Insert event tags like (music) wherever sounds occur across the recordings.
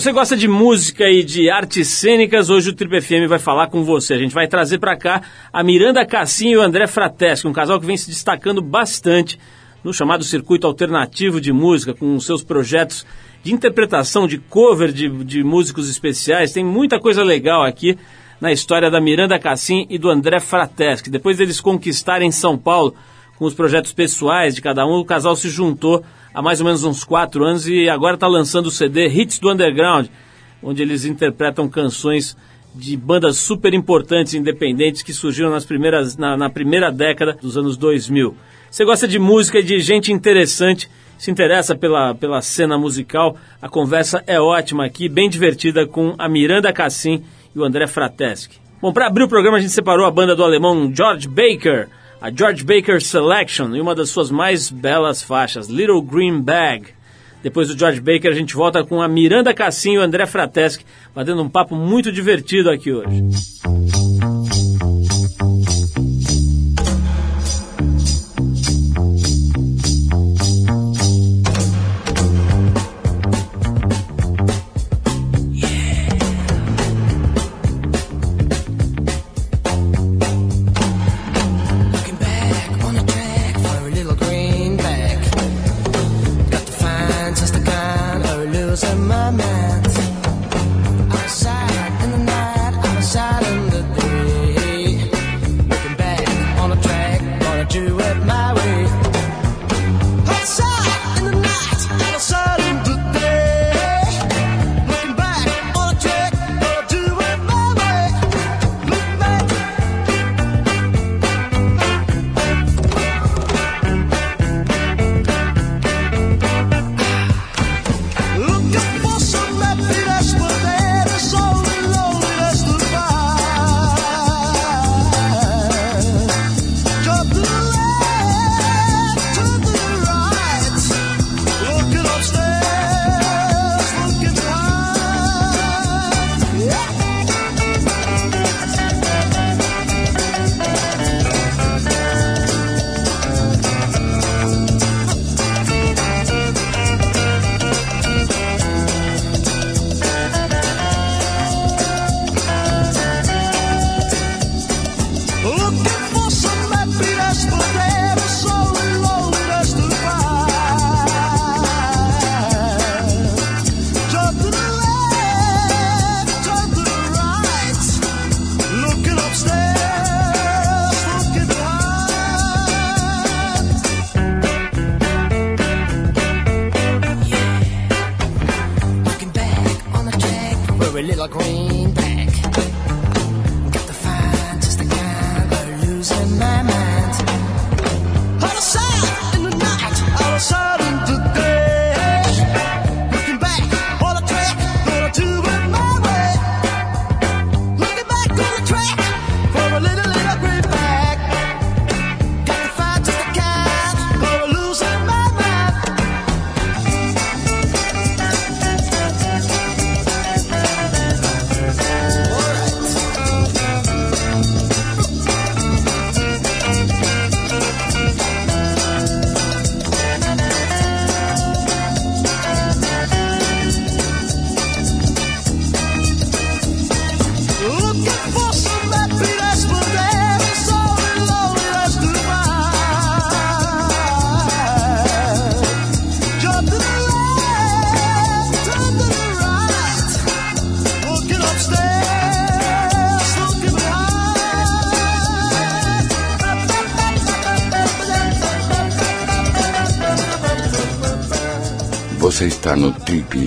você gosta de música e de artes cênicas, hoje o Triple FM vai falar com você. A gente vai trazer para cá a Miranda Cassim e o André Frateschi, um casal que vem se destacando bastante no chamado circuito alternativo de música, com seus projetos de interpretação, de cover de, de músicos especiais. Tem muita coisa legal aqui na história da Miranda Cassim e do André Frateschi. Depois deles conquistarem São Paulo com os projetos pessoais de cada um, o casal se juntou há mais ou menos uns quatro anos e agora está lançando o CD Hits do Underground, onde eles interpretam canções de bandas super importantes independentes que surgiram nas primeiras, na, na primeira década dos anos 2000. Você gosta de música e de gente interessante, se interessa pela, pela cena musical, a conversa é ótima aqui, bem divertida com a Miranda Cassim e o André Frateschi. Bom, para abrir o programa a gente separou a banda do alemão George Baker, a George Baker Selection e uma das suas mais belas faixas, Little Green Bag. Depois do George Baker, a gente volta com a Miranda Cassim e o André Frateschi, batendo um papo muito divertido aqui hoje.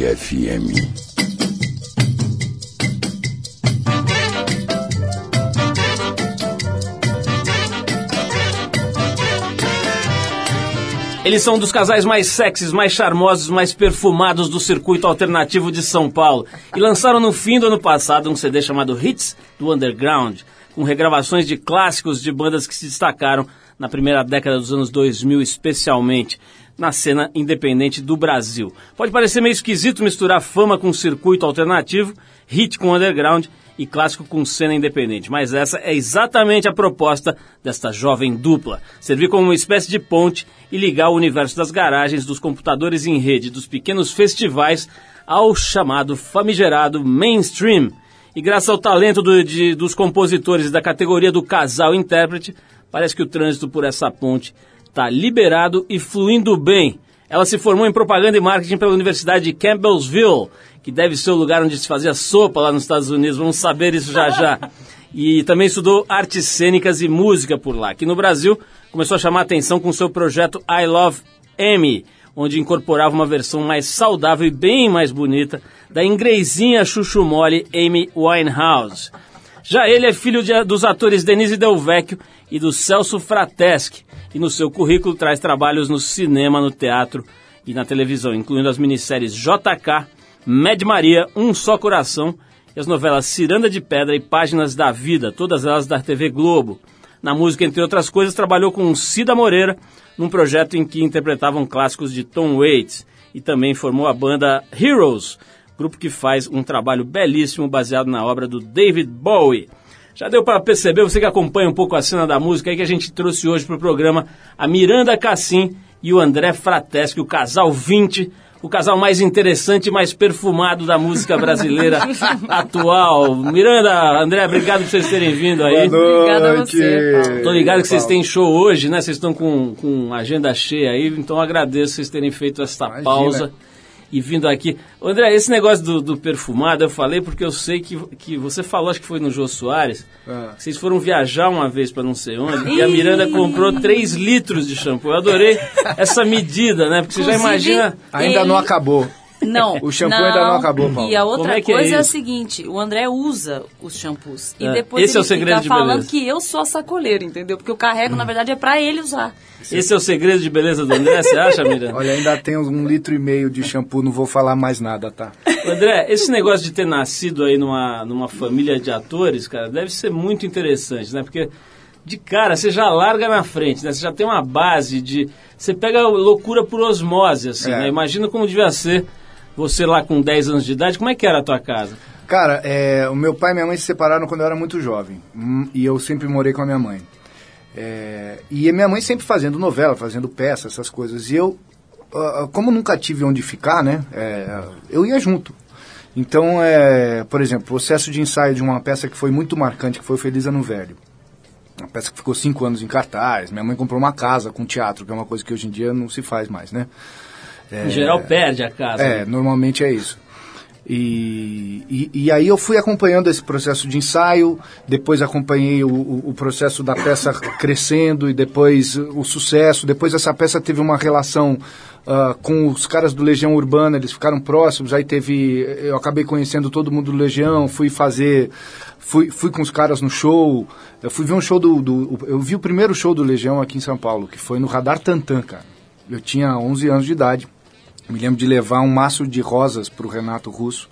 FM. Eles são um dos casais mais sexys, mais charmosos, mais perfumados do circuito alternativo de São Paulo e lançaram no fim do ano passado um CD chamado Hits do Underground, com regravações de clássicos de bandas que se destacaram na primeira década dos anos 2000, especialmente na cena independente do Brasil. Pode parecer meio esquisito misturar fama com circuito alternativo, hit com underground e clássico com cena independente, mas essa é exatamente a proposta desta jovem dupla: servir como uma espécie de ponte e ligar o universo das garagens, dos computadores em rede, dos pequenos festivais ao chamado famigerado mainstream. E graças ao talento do, de, dos compositores da categoria do casal intérprete, parece que o trânsito por essa ponte está liberado e fluindo bem. Ela se formou em propaganda e marketing pela Universidade de Campbellsville, que deve ser o lugar onde se fazia sopa lá nos Estados Unidos. Vamos saber isso já já. (laughs) E também estudou artes cênicas e música por lá. Aqui no Brasil, começou a chamar atenção com seu projeto I Love Amy, onde incorporava uma versão mais saudável e bem mais bonita da ingresinha chuchu mole Amy Winehouse. Já ele é filho de, dos atores Denise Del Vecchio e do Celso Frateschi, e no seu currículo traz trabalhos no cinema, no teatro e na televisão, incluindo as minisséries JK, Med Maria, Um Só Coração e as novelas Ciranda de Pedra e Páginas da Vida, todas elas da TV Globo. Na música, entre outras coisas, trabalhou com Cida Moreira, num projeto em que interpretavam clássicos de Tom Waits, e também formou a banda Heroes, grupo que faz um trabalho belíssimo baseado na obra do David Bowie. Já deu para perceber, você que acompanha um pouco a cena da música, aí que a gente trouxe hoje para o programa a Miranda Cassim e o André Frateschi, o casal 20, o casal mais interessante e mais perfumado da música brasileira (laughs) atual. Miranda, André, obrigado por vocês terem vindo aí. Obrigada a você, Paulo. Tô ligado que vocês têm show hoje, né? Vocês estão com, com agenda cheia aí, então agradeço vocês terem feito essa Imagina. pausa e vindo aqui. André, esse negócio do, do, perfumado eu falei porque eu sei que, que você falou, acho que foi no Jô Soares, ah. vocês foram viajar uma vez para não sei onde e a Miranda comprou 3 litros de shampoo. Eu adorei essa medida, né? Porque você já imagina. Ainda ele... não acabou. Não. O shampoo não. ainda não acabou, Paulo. E a outra é coisa é, é, a seguinte, o André usa os shampoos. É. E depois Esse ele é o segredo fica de falando beleza. que eu sou a sacoleira, entendeu? Porque eu carrego, hum. na verdade, é para ele usar. Esse é o segredo de beleza do André, você acha, Miranda? (laughs) Olha, ainda tem um litro e meio de shampoo, não vou falar mais nada, tá? André, esse negócio de ter nascido aí numa, numa família de atores, cara, deve ser muito interessante, né? Porque de cara você já larga na frente, né? Você já tem uma base de... Você pega loucura por osmose, assim, é. né? Imagina como devia ser você lá com 10 anos de idade, como é que era a tua casa? Cara, é, o meu pai e minha mãe se separaram quando eu era muito jovem. Hum, e eu sempre morei com a minha mãe. É, e a minha mãe sempre fazendo novela, fazendo peça, essas coisas. E eu, uh, como nunca tive onde ficar, né? É, eu ia junto. Então, é, por exemplo, o processo de ensaio de uma peça que foi muito marcante, que foi Feliz Ano Velho. Uma peça que ficou cinco anos em cartaz. Minha mãe comprou uma casa com teatro, que é uma coisa que hoje em dia não se faz mais, né? É, em geral perde a casa. É, né? normalmente é isso. E, e, e, aí eu fui acompanhando esse processo de ensaio, depois acompanhei o, o, o, processo da peça crescendo e depois o sucesso. Depois essa peça teve uma relação uh, com os caras do Legião Urbana, eles ficaram próximos. Aí teve, eu acabei conhecendo todo mundo do Legião, fui fazer, fui, fui com os caras no show. Eu fui ver um show do, do eu vi o primeiro show do Legião aqui em São Paulo, que foi no Radar Tantan, cara. Eu tinha 11 anos de idade. Me lembro de levar um maço de rosas para o Renato Russo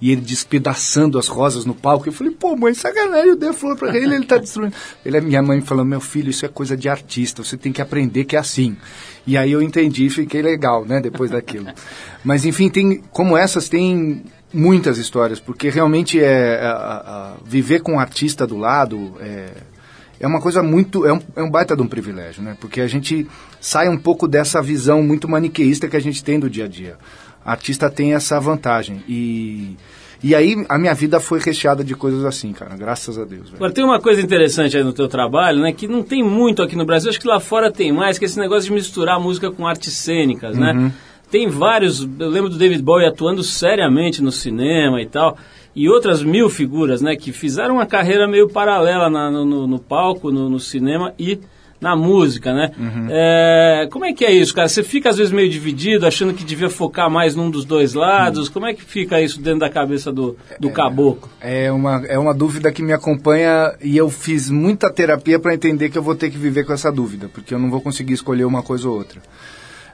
e ele despedaçando as rosas no palco. Eu falei, pô, mãe, sacanagem, eu dei a flor para ele, ele está destruindo. Ele, minha mãe falando, meu filho, isso é coisa de artista, você tem que aprender que é assim. E aí eu entendi e fiquei legal, né, depois daquilo. (laughs) Mas enfim, tem, como essas, tem muitas histórias, porque realmente é, a, a, viver com um artista do lado é, é uma coisa muito. É um, é um baita de um privilégio, né? Porque a gente sai um pouco dessa visão muito maniqueísta que a gente tem do dia a dia. A artista tem essa vantagem. E. E aí a minha vida foi recheada de coisas assim, cara, graças a Deus. Agora tem uma coisa interessante aí no teu trabalho, né, que não tem muito aqui no Brasil, acho que lá fora tem mais, que é esse negócio de misturar música com artes cênicas, né? Tem vários, eu lembro do David Bowie atuando seriamente no cinema e tal e outras mil figuras, né, que fizeram uma carreira meio paralela na, no, no, palco, no, no, cinema e na música, né? Uhum. É, como é que é isso, cara? Você fica às vezes meio dividido, achando que devia focar mais num dos dois lados. Uhum. Como é que fica isso dentro da cabeça do, do é, caboclo? É uma, é uma dúvida que me acompanha e eu fiz muita terapia para entender que eu vou ter que viver com essa dúvida, porque eu não vou conseguir escolher uma coisa ou outra.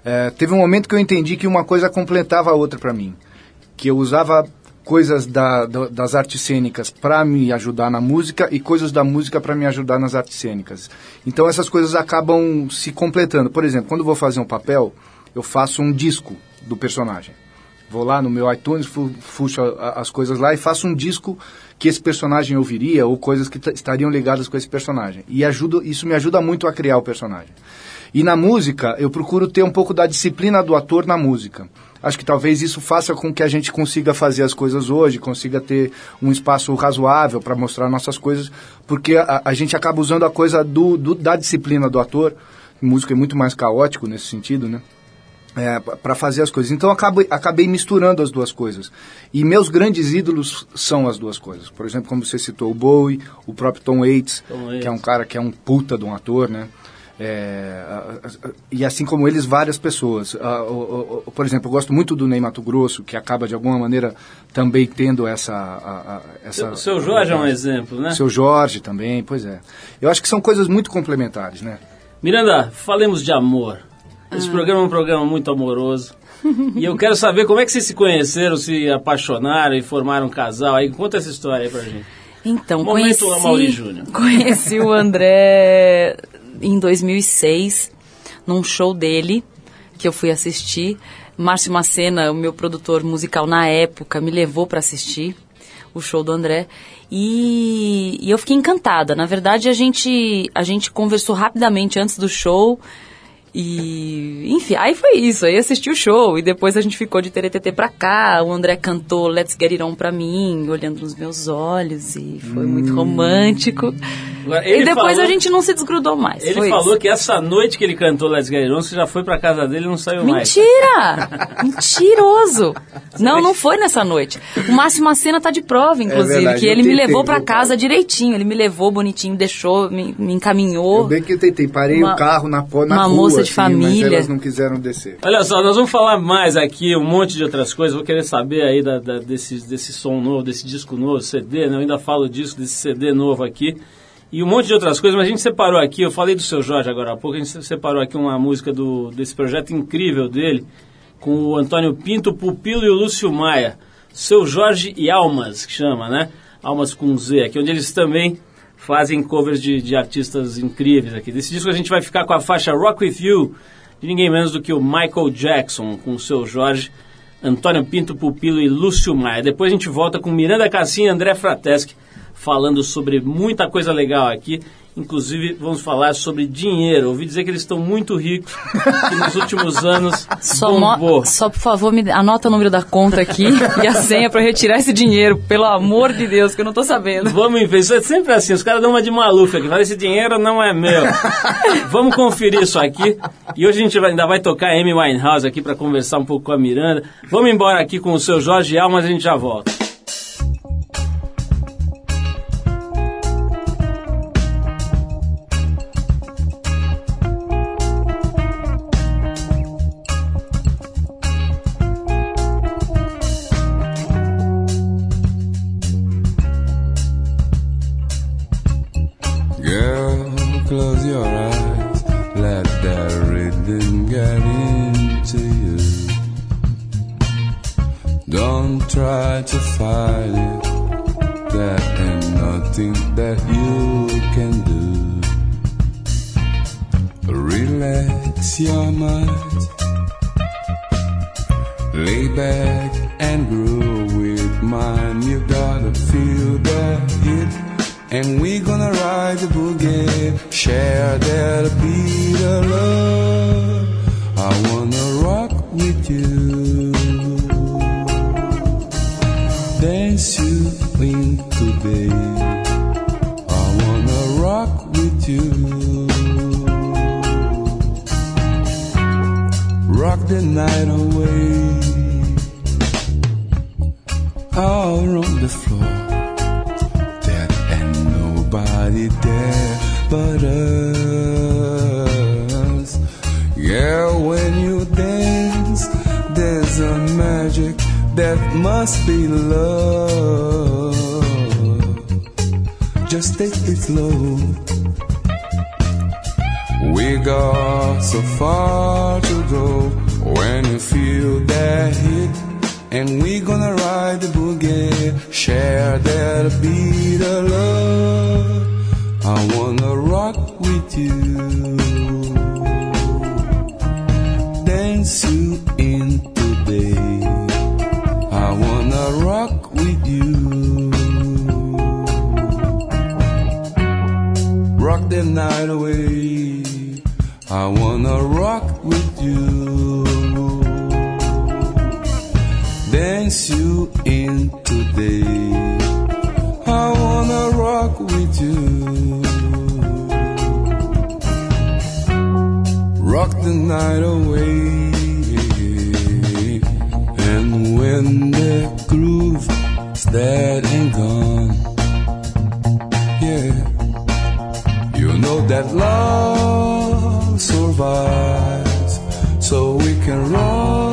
É, teve um momento que eu entendi que uma coisa completava a outra para mim, que eu usava coisas da, da, das artes cênicas para me ajudar na música e coisas da música para me ajudar nas artes cênicas. Então essas coisas acabam se completando. Por exemplo, quando vou fazer um papel, eu faço um disco do personagem. Vou lá no meu iTunes, fuxo as coisas lá e faço um disco que esse personagem ouviria ou coisas que estariam ligadas com esse personagem. E ajuda, isso me ajuda muito a criar o personagem. E na música, eu procuro ter um pouco da disciplina do ator na música. Acho que talvez isso faça com que a gente consiga fazer as coisas hoje, consiga ter um espaço razoável para mostrar nossas coisas, porque a, a, gente acaba usando a coisa do, do, da disciplina do ator. Música é muito mais caótico nesse sentido, né? É, para fazer as coisas. Então acabei, acabei misturando as duas coisas. E meus grandes ídolos são as duas coisas. Por exemplo, como você citou, o Bowie, o próprio Tom Waits, Tom Waits. que é um cara que é um puta de um ator, né? É, e assim como eles, várias pessoas. por exemplo, eu gosto muito do Ney Mato Grosso, que acaba de alguma maneira também tendo essa. essa seu, seu Jorge é um exemplo, né? Seu Jorge também, pois é. Eu acho que são coisas muito complementares, né? Miranda, falemos de amor. Esse ah. programa é um programa muito amoroso. (laughs) e eu quero saber como é que vocês se conheceram, se apaixonaram e formaram um casal. Aí conta essa história aí pra gente. Então, Momento conheci, conheci o André em 2006, num show dele, que eu fui assistir. Márcio Macena, o meu produtor musical na época, me levou para assistir o show do André. E, e, eu fiquei encantada. Na verdade, a gente, a gente conversou rapidamente antes do show. E, enfim, aí foi isso. Aí assisti o show e depois a gente ficou de TTT pra cá. O André cantou Let's Get It On pra mim, olhando nos meus olhos e foi hum. muito romântico. e depois falou, a gente não se desgrudou mais. Ele falou isso. que essa noite que ele cantou Let's Get It On, você já foi pra casa dele e não saiu Mentira! mais. Mentira! (laughs) Mentiroso! não, não foi nessa noite. O Márcio Macena tá de prova, inclusive, é verdade, que ele me levou pra casa direitinho. Ele me levou bonitinho, deixou, me, me encaminhou. Eu bem que eu tentei, parei uma, o carro na, na uma rua. Moça de família. Mas elas não quiseram descer. Olha só, nós vamos falar mais aqui, um monte de outras coisas. Vou querer saber aí da, da, desse, desse som novo, desse disco novo, CD, né? Eu ainda falo disso, desse CD novo aqui. E um monte de outras coisas, mas a gente separou aqui, eu falei do seu Jorge agora há pouco, a gente separou aqui uma música do, desse projeto incrível dele, com o Antônio Pinto, Pupilo e o Lúcio Maia. Seu Jorge e Almas, que chama, né? Almas com Z, aqui onde eles também fazem covers de, de artistas incríveis aqui. Desse disco a gente vai ficar com a faixa Rock With You, de ninguém menos do que o Michael Jackson, com o seu Jorge, Antônio Pinto Pupilo e Lúcio Maia. Depois a gente volta com Miranda Cassim e André Frateschi, falando sobre muita coisa legal aqui. Inclusive, vamos falar sobre dinheiro. Ouvi dizer que eles estão muito ricos, que nos últimos anos (laughs) só bombou. Só, por favor, me anota o número da conta aqui (laughs) e a senha para retirar esse dinheiro, pelo amor de Deus, que eu não estou sabendo. Vamos isso é sempre assim, os caras dão uma de maluca aqui, falam, esse dinheiro não é meu. (laughs) vamos conferir isso aqui. E hoje a gente vai, ainda vai tocar Amy Winehouse aqui para conversar um pouco com a Miranda. Vamos embora aqui com o seu Jorge Almas, a gente já volta. dance you into today. I wanna rock with you. Rock the night away. Out on the floor. There ain't nobody there but us. Death must be love. Just take it slow. We got so far to go when you feel that hit. And we gonna ride the boogie, share that beat of love. I wanna rock with you. the night away. I wanna rock with you, dance you in today. I wanna rock with you. rock the night away. And when the groove starts that love survives, so we can rock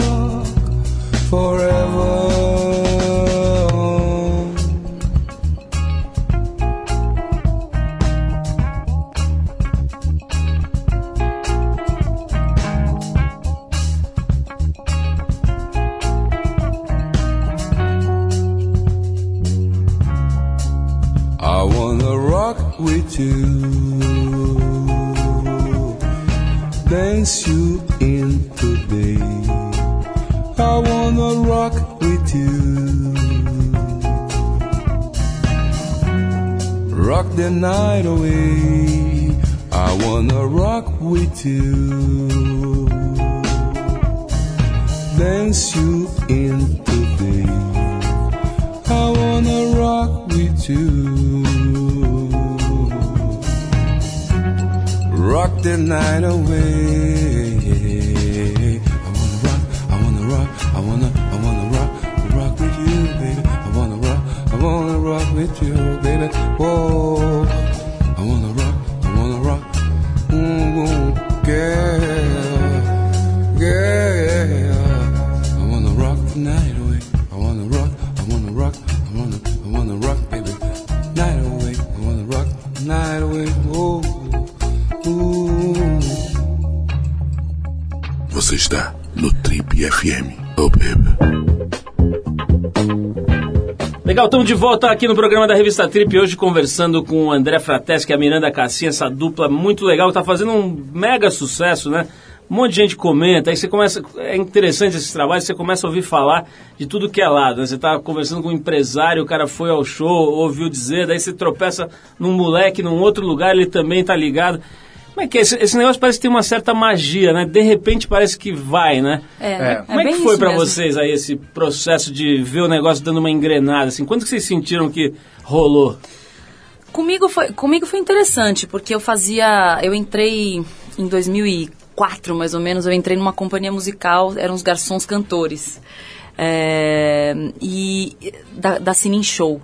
de volta aqui no programa da Revista Trip, hoje conversando com o André Frateschi e a Miranda Cassinha, essa dupla muito legal, está fazendo um mega sucesso, né? Um monte de gente comenta, aí você começa, é interessante esse trabalho, você começa a ouvir falar de tudo que é lado, né? Você está conversando com um empresário, o cara foi ao show, ouviu dizer, daí você tropeça num moleque, num outro lugar, ele também está ligado. Como é que é? Esse, esse negócio parece que tem uma certa magia, né? De repente parece que vai, né? É, É. Como é, que foi mesmo. vocês aí esse processo de ver o negócio dando uma engrenada? Assim, quando que vocês sentiram que rolou? Comigo foi, comigo foi interessante, porque eu fazia. Eu entrei em 2004, mais ou menos, eu entrei numa companhia musical, eram os garçons cantores. É, e da, da Cine Show.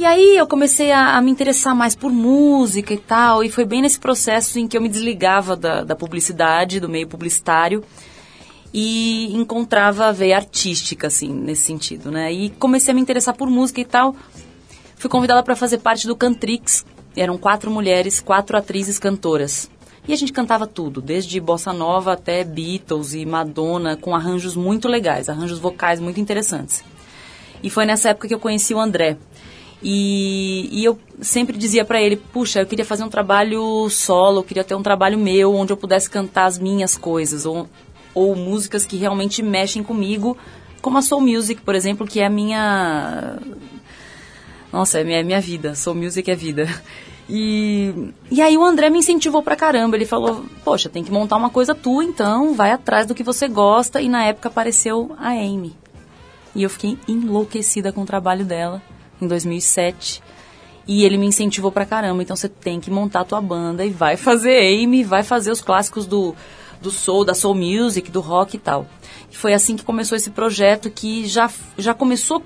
E aí eu comecei a, a me interessar mais por música e tal, e foi bem nesse processo em que eu me desligava da, da publicidade, do meio publicitário, e encontrava a veia artística, assim, nesse sentido, né? E comecei a me interessar por música e tal. Fui convidada para fazer parte do Cantrix. Eram quatro mulheres, quatro atrizes cantoras. E a gente cantava tudo, desde bossa nova até Beatles e Madonna, com arranjos muito legais, arranjos vocais muito interessantes. E foi nessa época que eu conheci o André. E, e eu sempre dizia para ele, puxa, eu queria fazer um trabalho solo, eu queria ter um trabalho meu, onde eu pudesse cantar as minhas coisas, ou, ou músicas que realmente mexem comigo, como a Soul Music, por exemplo, que é a minha nossa, é minha, é minha vida. Soul Music é vida. E, e aí o André me incentivou pra caramba. Ele falou, poxa, tem que montar uma coisa tua então, vai atrás do que você gosta. E na época apareceu a Amy. E eu fiquei enlouquecida com o trabalho dela, em 2007. E ele me incentivou pra caramba. Então você tem que montar a tua banda e vai fazer Amy, vai fazer os clássicos do, do soul, da soul music, do rock e tal. E foi assim que começou esse projeto que já, já começou...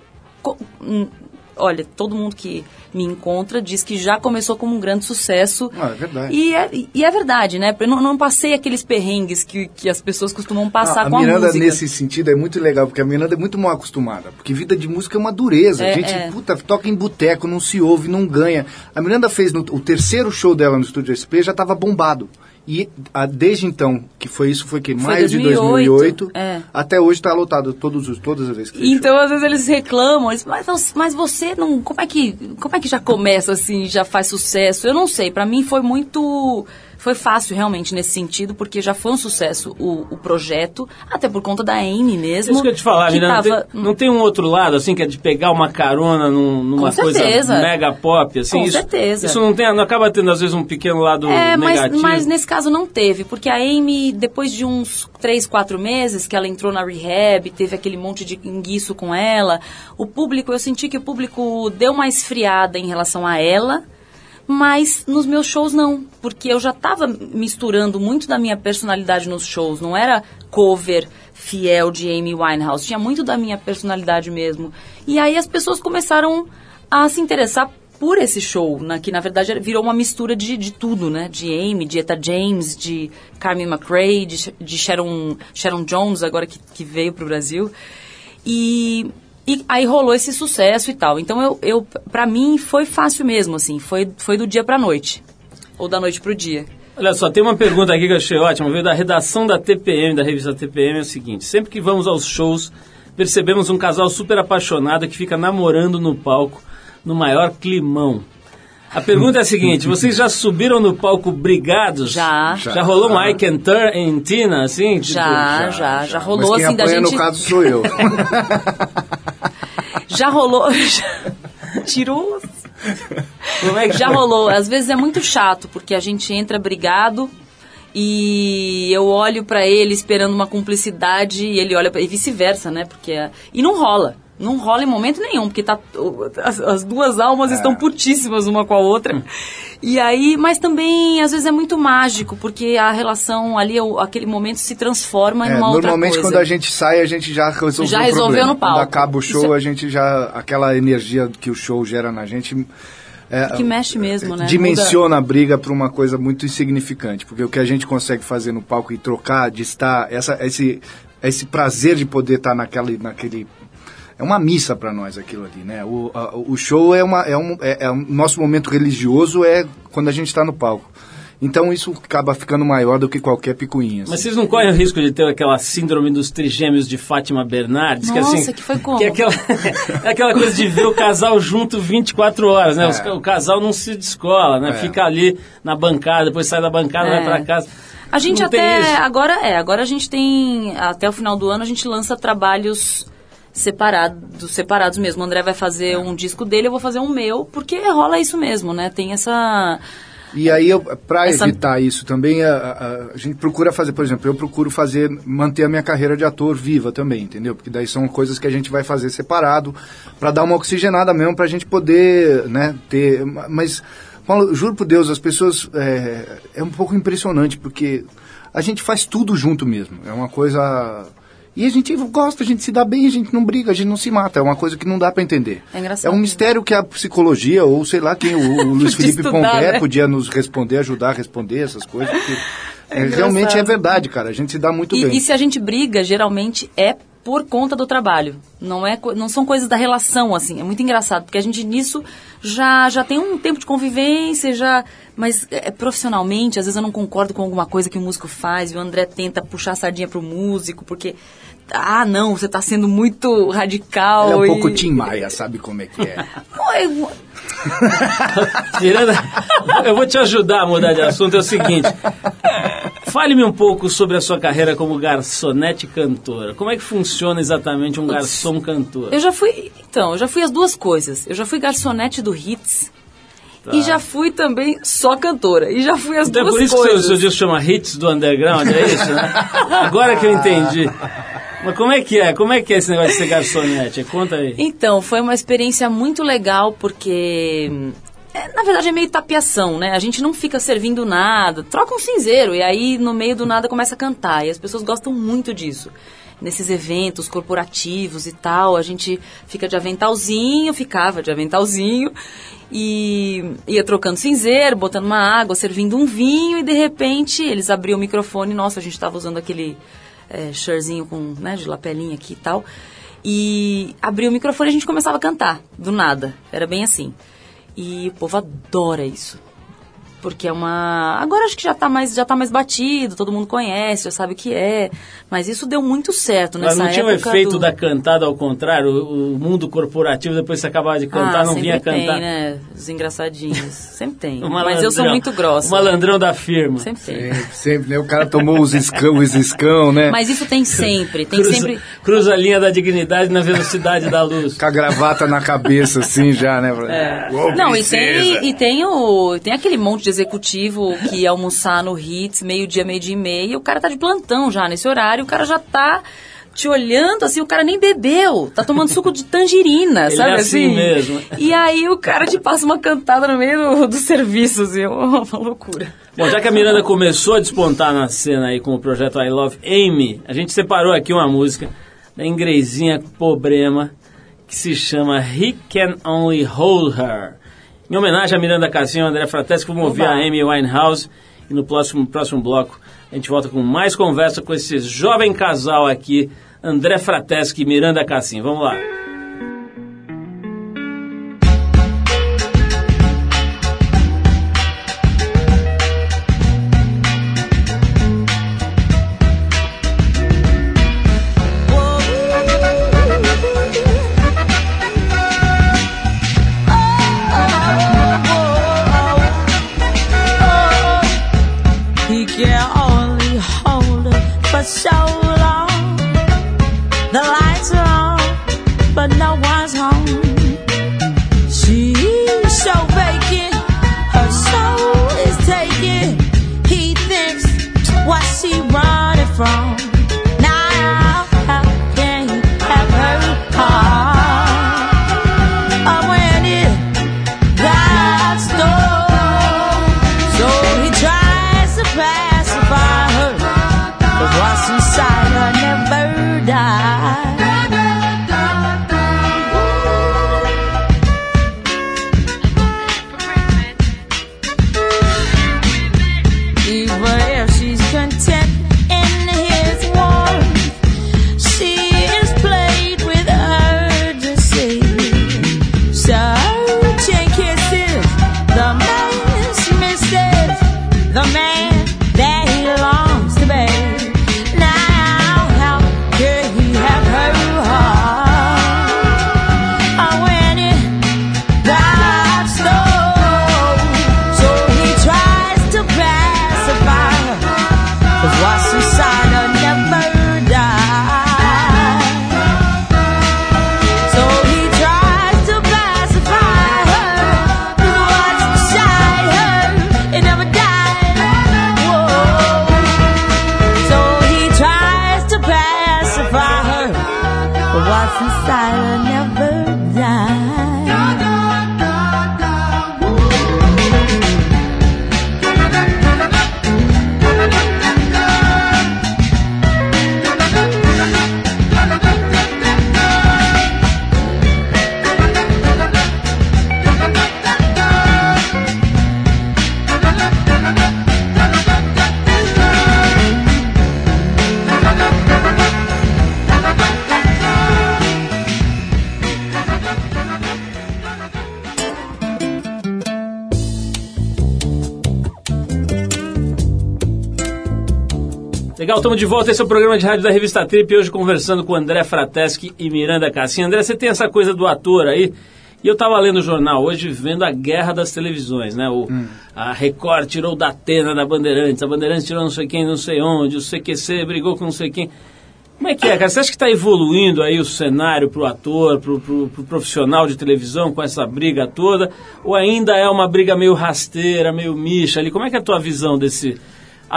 Olha, todo mundo que me encontra diz que já começou como um grande sucesso. Ah, é verdade. E é, e é verdade, né? Eu não, não passei aqueles perrengues que, que as pessoas costumam passar Ah, com a a Miranda, música. nesse sentido, é muito legal, porque a Miranda é muito mal acostumada. Porque vida de música é uma dureza. É, a gente, é. puta, toca em boteco, não se ouve, não ganha. A Miranda fez no, o terceiro show dela no Estúdio SP, já estava bombado. E a- desde então, que foi isso, foi que Foi maio de 2008, 2008, é. até hoje está lotado todos os, todas as vezes que Então, às vezes eles reclamam, eles, mas, você- mas você não. Como é, que, como é que já começa assim, já faz sucesso? Eu não sei, pra mim foi muito. Foi fácil realmente nesse sentido, porque já foi um sucesso o, o projeto, até por conta da Amy mesmo. Isso que eu te falar, que Miranda, tava- não, tem, não tem um outro lado, assim, que é de pegar uma carona num- numa coisa mega pop, assim? Com isso, certeza. Isso não, tem, não acaba tendo, às vezes, um pequeno lado É, mas, negativo? mas nesse caso não teve, porque a Amy, depois de uns três, quatro meses que ela entrou na rehab, teve aquele monte de enguiço com ela, o público, eu senti que o público deu uma esfriada em relação a ela, mas nos meus shows não, porque eu já estava misturando muito da minha personalidade nos shows, não era cover fiel de Amy Winehouse, tinha muito da minha personalidade mesmo. E aí as pessoas começaram a se interessar por esse show, né, que na verdade virou uma mistura de, de tudo, né? De Amy, de Etta James, de Carmen McRae, de, de Sharon, Sharon Jones, agora que, que veio pro Brasil. E, e aí rolou esse sucesso e tal. Então, eu, eu, pra mim, foi fácil mesmo, assim. Foi, foi do dia pra noite. Ou da noite pro dia. Olha só, tem uma pergunta aqui que eu achei ótima, veio da redação da TPM, da revista TPM, é o seguinte, sempre que vamos aos shows, percebemos um casal super apaixonado que fica namorando no palco, no maior climão. A pergunta é a seguinte, vocês já subiram no palco brigados? Já. Já, rolou um I Can Turn em Tina, assim? Tipo, Já, já, já, Mas rolou quem assim da apanha gente. no caso sou eu. (laughs) Já rolou. (laughs) Tirou. Como é que Já rolou. Às vezes é muito chato, porque a gente entra brigado e eu olho pra ele esperando uma cumplicidade e ele olha pra... e vice-versa, né? Porque é- e não rola. Não rola em momento nenhum, porque tá as, as duas almas É. estão putíssimas uma com a outra. E aí, mas também às vezes é muito mágico, porque a relação ali, aquele momento se transforma É, em uma outra normalmente coisa. quando a gente sai, a gente já resolveu Já resolveu problema. no palco. Quando acaba o show, é- a gente já... Aquela energia que o show gera na gente... é, Que mexe mesmo, né? dimensiona a briga para uma coisa muito insignificante, porque o que a gente consegue fazer no palco e trocar, de estar, essa, esse, esse prazer de poder estar naquele, naquele é uma missa para nós aquilo ali, né? O, a- o show é uma é um é, é um nosso momento religioso é quando a gente está no palco. Então isso acaba ficando maior do que qualquer picuinha. Mas assim. vocês não correm o risco de ter aquela síndrome dos trigêmeos de Fátima Bernardes? que, Nossa, assim, que foi como? Que é aquela, (laughs) é aquela coisa de ver o casal junto 24 horas, né? É. O casal não se descola, né? É. Fica ali na bancada, depois sai da bancada, É. vai pra casa. A gente Não até agora é, agora a gente tem até o final do ano a gente lança trabalhos separados, separados mesmo. O André vai fazer um disco dele, eu vou fazer um meu, porque rola isso mesmo, né? Tem essa E aí, para Essa- evitar isso também, a, a- a gente procura fazer, por exemplo, eu procuro fazer, manter a minha carreira de ator viva também, entendeu? Porque daí são coisas que a gente vai fazer separado, para dar uma oxigenada mesmo, para a gente poder, né, ter... Mas, Paulo, juro por Deus, as pessoas... É, é um pouco impressionante, porque a gente faz tudo junto mesmo. É uma coisa... E a gente gosta, a gente se dá bem, a gente não briga, a gente não se mata. É uma coisa que não dá para entender. É engraçado. um mistério que a psicologia, ou sei lá quem, o, o (laughs) Luiz Felipe estudar, né? podia nos responder, ajudar a responder essas coisas. porque, É (laughs) é, realmente é verdade, cara. A gente se dá muito bem. E, e se a gente briga, geralmente é por conta do trabalho. Não, é, não são coisas da relação, assim. É muito engraçado, porque a gente nisso já, já tem um tempo de convivência, já. Mas é, profissionalmente, às vezes eu não concordo com alguma coisa que o músico faz, e o André tenta puxar a sardinha pro músico, porque. Ah, não, você tá sendo muito radical. Ele é um e- pouco Tim Maia, sabe como é que é. (laughs) Tirando, eu vou te ajudar a mudar de assunto. É o seguinte: fale-me um pouco sobre a sua carreira como garçonete cantora. Como é que funciona exatamente um garçom cantor? Eu já fui. Então, eu já fui as duas coisas. Eu já fui garçonete do Hits. E já fui também só cantora. E já fui as Então é duas por isso que o seu, coisas. seu disco chama Hits do Underground, é isso, né? (laughs) Agora que eu entendi. Mas como é que é? Como é que é esse negócio de ser garçonete? Conta aí. Então, foi uma experiência muito legal porque. É, na verdade é meio tapiação, né? A gente não fica servindo nada, troca um cinzeiro e aí no meio do nada começa a cantar. E as pessoas gostam muito disso. Nesses eventos corporativos e tal, a gente fica de aventalzinho, ficava de aventalzinho e ia trocando cinzeiro, botando uma água, servindo um vinho e de repente eles abriam o microfone. Nossa, a gente estava usando aquele é, shirtzinho com, né, de lapelinha aqui e tal. E abriu o microfone e a gente começava a cantar, do nada. Era bem assim. E o povo adora isso. Porque é uma. Agora acho que já tá mais, já tá mais batido, todo mundo conhece, já sabe o que é. Mas isso deu muito certo Mas nessa não tinha o efeito do... da cantada ao contrário? O, o mundo corporativo, depois você acabava de cantar, ah, não sempre vinha tem, cantar. né? Os engraçadinhos. sempre tem. (laughs) Mas eu sou muito grossa. O malandrão da firma. Sempre tem. Sempre, sempre, né? O cara tomou os escão, os escão, né? Mas isso tem sempre. Tem Cruza, sempre. cruza a linha da dignidade na velocidade da luz. Com a gravata na cabeça, assim, já, né? É. Não, e tem, e tem o. Tem aquele monte de executivo que ia almoçar no Hits, meio-dia, meio-dia e meia, e o cara tá de plantão já nesse horário, o cara já tá te olhando assim, o cara nem bebeu, tá tomando suco de tangerina, Ele sabe é assim mesmo. E aí o cara te passa uma cantada no meio do, do serviço, assim, (laughs) uma loucura. Bom, já que a Miranda começou a despontar na cena aí com o projeto I Love Amy, a gente separou aqui uma música da ingresinha Pobrema que se chama He Can Only Hold Her. Em homenagem a Miranda Cassinho e André Frateschi, vamos ouvir a Amy Winehouse e no próximo, próximo bloco a gente volta com mais conversa com esse jovem casal aqui, André Frateschi e Miranda Cassinho. Vamos lá. I'll never die. Legal, estamos de volta. Esse é o programa de rádio da revista Trip. Hoje conversando com André Frateschi e Miranda Cassinha. André, você tem essa coisa do ator aí. E eu estava lendo o jornal hoje, vendo a guerra das televisões, né? O, A Record tirou da Atena da Bandeirantes, a Bandeirantes tirou não sei quem, não sei onde, o CQC brigou com não sei quem. Como é que é, cara? Você acha que está evoluindo aí o cenário para o ator, para o profissional de televisão com essa briga toda? Ou ainda é uma briga meio rasteira, meio micha ali? Como é que é a tua visão desse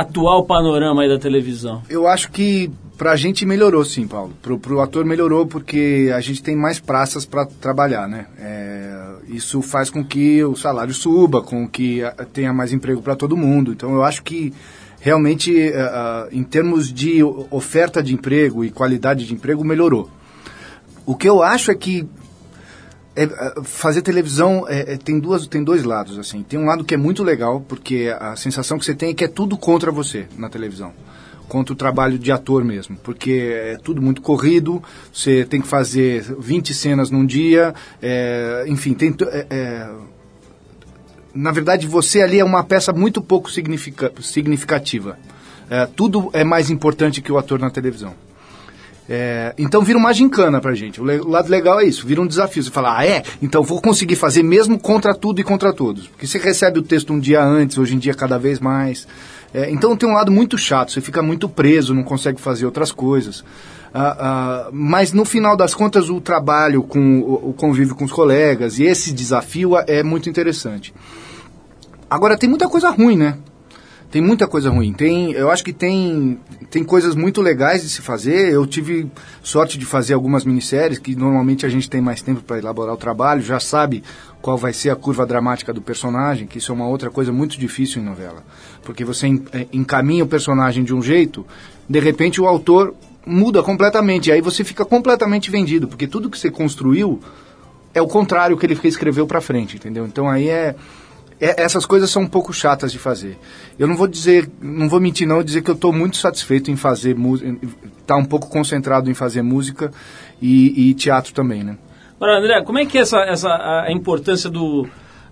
atual panorama aí da televisão? Eu acho que pra gente melhorou, sim, Paulo. Pro, pro ator melhorou porque a gente tem mais praças para trabalhar, né? É, isso faz com que o salário suba, com que tenha mais emprego para todo mundo. Então eu acho que realmente, ah, em termos de oferta de emprego e qualidade de emprego, melhorou. O que eu acho é que é, é, fazer televisão é, é, tem duas tem dois lados assim tem um lado que é muito legal porque a sensação que você tem é que é tudo contra você na televisão contra o trabalho de ator mesmo porque é tudo muito corrido você tem que fazer 20 cenas num dia é, enfim tem é, na verdade, você ali é uma peça muito pouco significa- significativa. Tudo é mais importante que o ator na televisão. É, então vira uma gincana pra gente. O, le- o lado legal é isso, vira um desafio. Você fala, ah, é? Então vou conseguir fazer mesmo contra tudo e contra todos. Porque você recebe o texto um dia antes, hoje em dia cada vez mais. É, então tem um lado muito chato, você fica muito preso, não consegue fazer outras coisas. Ah, ah, mas no final das contas, o trabalho com o, o convívio com os colegas e esse desafio é muito interessante. Agora tem muita coisa ruim, né? Tem muita coisa ruim. Tem, eu acho que tem, tem coisas muito legais de se fazer. Eu tive sorte de fazer algumas minisséries que normalmente a gente tem mais tempo para elaborar o trabalho, já sabe qual vai ser a curva dramática do personagem, que isso é uma outra coisa muito difícil em novela. Porque você eh, encaminha o personagem de um jeito, de repente o autor muda completamente, e aí você fica completamente vendido, porque tudo que você construiu é o contrário que ele escreveu para frente, entendeu? Então aí é, é- essas coisas são um pouco chatas de fazer. Eu não vou dizer, não vou mentir não, dizer que eu estou muito satisfeito em fazer música, tá um pouco concentrado em fazer música e, e teatro também, né? Agora, André, como é que é essa, essa a importância do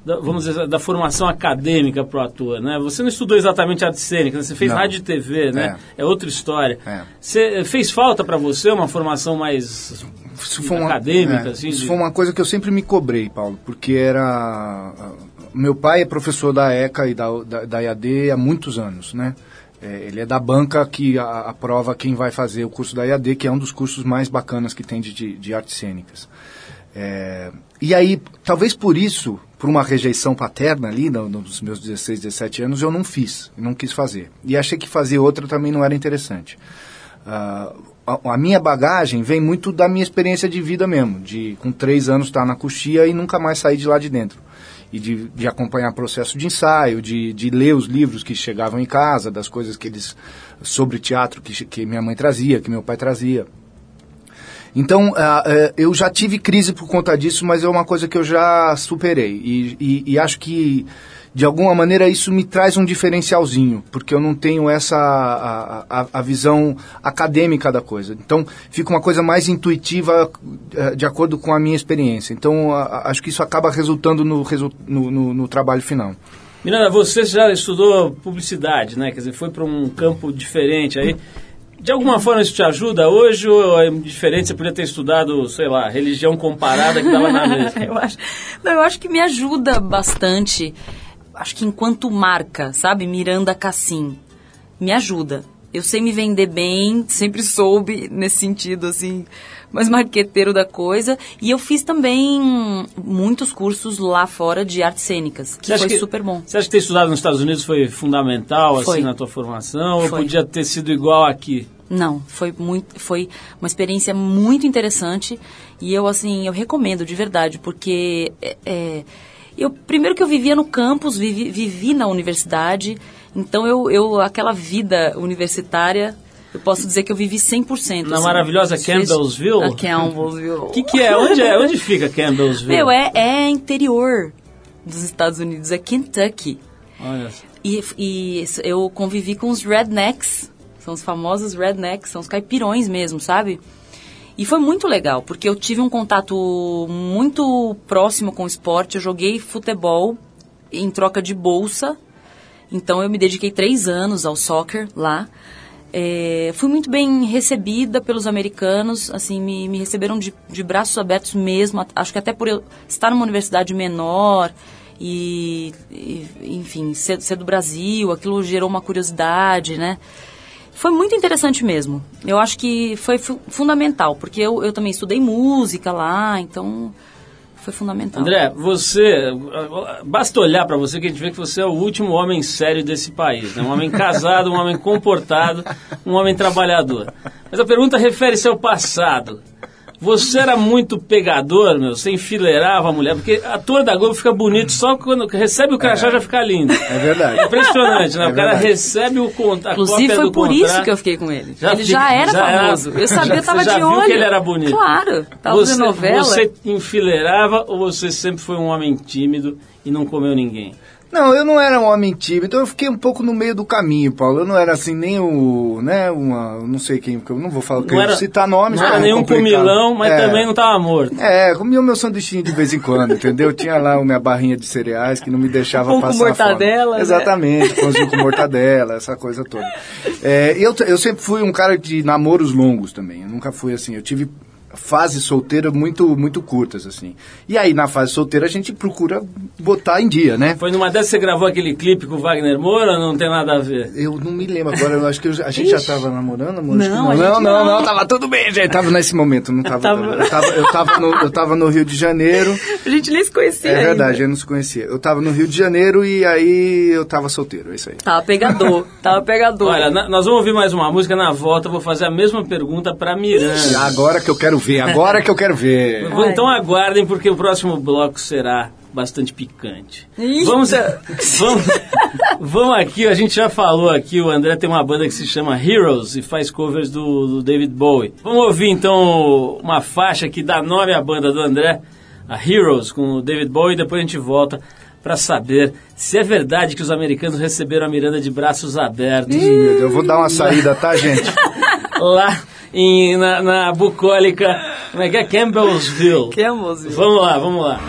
da, vamos dizer da formação acadêmica para o ator, né? Você não estudou exatamente artes cênicas, né? você fez Não. rádio e TV, né? É, outra história. É. Você fez falta para você uma formação mais Isso foi uma, acadêmica, é, assim? Isso de- foi uma coisa que eu sempre me cobrei, Paulo, porque era. Meu pai é professor da ECA e da, da, da IAD há muitos anos, né? É, ele é da banca que aprova quem vai fazer o curso da IAD, que é um dos cursos mais bacanas que tem de, de, de artes cênicas. É, e aí, talvez por isso, por uma rejeição paterna ali, no- nos meus 16, 17 anos, eu não fiz, não quis fazer. E achei que fazer outra também não era interessante. Ah, a, a minha bagagem vem muito da minha experiência de vida mesmo, de com três anos estar na coxia e nunca mais sair de lá de dentro. E de, de acompanhar processo de ensaio, de, de ler os livros que chegavam em casa, das coisas que eles. sobre teatro que, que minha mãe trazia, que meu pai trazia. Então, ah, eh, eu já tive crise por conta disso, mas é uma coisa que eu já superei. E, e- e acho que, de alguma maneira, isso me traz um diferencialzinho, porque eu não tenho essa a, a- a visão acadêmica da coisa. Então, fica uma coisa mais intuitiva eh, de acordo com a minha experiência. Então, a- a- acho que isso acaba resultando no, resu- no, no- no trabalho final. Miranda, você já estudou publicidade, né? Quer dizer, foi para um campo diferente aí. De alguma forma isso te ajuda hoje ou é diferente? Você podia ter estudado, sei lá, religião comparada que dava na (laughs) mesma. eu acho, não, eu acho que me ajuda bastante. Acho que enquanto marca, sabe? Miranda Cassim. Me ajuda. Eu sei me vender bem, sempre soube nesse sentido, assim, mais marqueteiro da coisa. E eu fiz também muitos cursos lá fora de artes cênicas, que foi super bom. Você acha que ter estudado nos Estados Unidos foi fundamental Foi. assim na tua formação ou Foi. podia ter sido igual aqui? Não, foi muito, foi uma experiência muito interessante e eu assim, eu recomendo de verdade, porque é, é, eu primeiro que eu vivia no campus, vivi, vivi na universidade, então eu, eu aquela vida universitária, eu posso dizer que eu vivi 100%. Na assim. maravilhosa Campbellsville? A Campbellsville. O que, que é? Onde é? Onde fica Campbellsville? Meu, é, é interior dos Estados Unidos, é Kentucky. Olha só. E, e eu convivi com os rednecks, são os famosos rednecks, são os caipirões mesmo, sabe? E foi muito legal, porque eu tive um contato muito próximo com o esporte. Eu joguei futebol em troca de bolsa, então eu me dediquei três anos ao soccer lá. É, fui muito bem recebida pelos americanos, assim, me, me receberam de, de braços abertos mesmo. Acho que até por eu estar numa universidade menor e, e, enfim, ser, ser do Brasil, aquilo gerou uma curiosidade, né? Foi muito interessante mesmo. Eu acho que foi fu- fundamental, porque eu, eu também estudei música lá, então foi fundamental. André, você. Basta olhar para você que a gente vê que você é o último homem sério desse país. Né? Um homem casado, um homem comportado, um homem trabalhador. Mas a pergunta refere-se ao passado. Você era muito pegador, meu, você enfileirava a mulher, porque ator da Globo fica bonito só quando recebe o crachá já fica lindo. É verdade. Impressionante, né? É o cara recebe o conta, a Inclusive cópia foi do por contrato. isso que eu fiquei com ele. Já ele fica- já era já era- famoso. eu (laughs) sabia, já- eu tava você já de viu olho. que ele era bonito? Claro, tava Você, novela. você enfileirava ou você sempre foi um homem tímido e não comeu ninguém? Não, eu não era um homem tímido, então eu fiquei um pouco no meio do caminho, Paulo. Eu não era assim nem o, né, uma, não sei quem, porque eu não vou falar, Não era- citar nomes. Não era é nenhum complicado. comilão, mas É. também não tava morto. É, comia o meu sanduichinho de vez em quando, entendeu? Tinha lá a minha barrinha de cereais que não me deixava com passar mortadela, fome. né? Exatamente, pãozinho com mortadela, essa coisa toda. É, eu, eu sempre fui um cara de namoros longos também. Eu nunca fui assim, eu tive fases solteiras muito muito curtas assim. E aí na fase solteira a gente procura botar em dia, né? Foi numa dessas que você gravou aquele clipe com o Wagner Moura ou não tem nada a ver? Eu não me lembro agora, eu acho que eu a gente já tava namorando, amor? Não, não, gente não, não, não. tava tudo bem, gente. Tava nesse momento, não tava. (laughs) Tava- Eu, tava eu, tava no, eu tava no Rio de Janeiro. A gente nem se conhecia É ainda. verdade, eu não se conhecia. Eu tava no Rio de Janeiro e aí eu tava solteiro, é isso aí. Tava pegador, (laughs) tava pegador. Olha, na- nós vamos ouvir mais uma música na volta. eu Vou fazer a mesma pergunta pra Miranda. Agora que eu quero ver, agora que eu quero ver. Vou- Então aguardem, porque o próximo bloco será bastante picante. Vamos, vamos, (laughs) vamos aqui, a gente já falou aqui, o André tem uma banda que se chama Heroes e faz covers do, do David Bowie. Vamos ouvir então uma faixa que dá nome à banda do André, a Heroes, com o David Bowie, e depois a gente volta para saber se é verdade que os americanos receberam a Miranda de braços abertos Ih, meu Deus, eu vou dar uma saída, tá, gente? lá em, na, na bucólica, como é que é? Campbellsville. Amorzinho. Vamos lá, vamos lá.